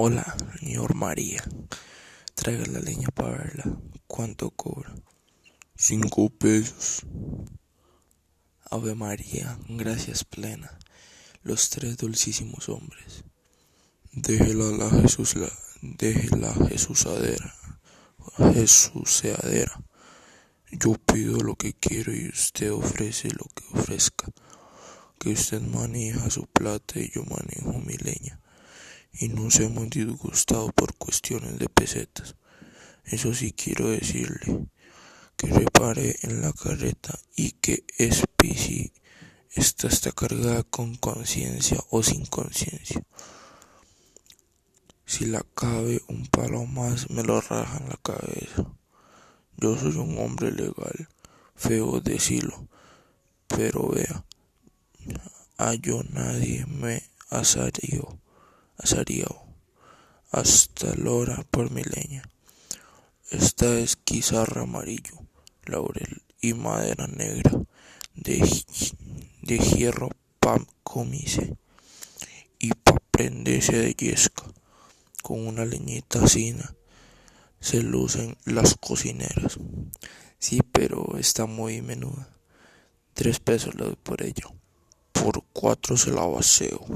Hola, señor María. Traiga la leña para verla. ¿Cuánto cobra? Cinco pesos. Ave María, gracias plena. Los tres dulcísimos hombres. Déjela la Jesús la, déjela Jesusadera. Jesuseadera. Yo pido lo que quiero y usted ofrece lo que ofrezca. Que usted maneja su plata y yo manejo mi leña y nos hemos disgustado por cuestiones de pesetas. Eso sí quiero decirle que repare en la carreta y que Spicy esta está cargada con conciencia o sin conciencia. Si la cabe un palo más me lo raja en la cabeza. Yo soy un hombre legal, feo decirlo, pero vea, a yo nadie me asarió hasta lora por mi leña. Esta es quizarra amarillo, laurel y madera negra, de, de hierro pam comise, y pa prenderse de yesca, con una leñita sina, se lucen las cocineras. Sí, pero está muy menuda. Tres pesos le doy por ello. Por cuatro se la vaceo.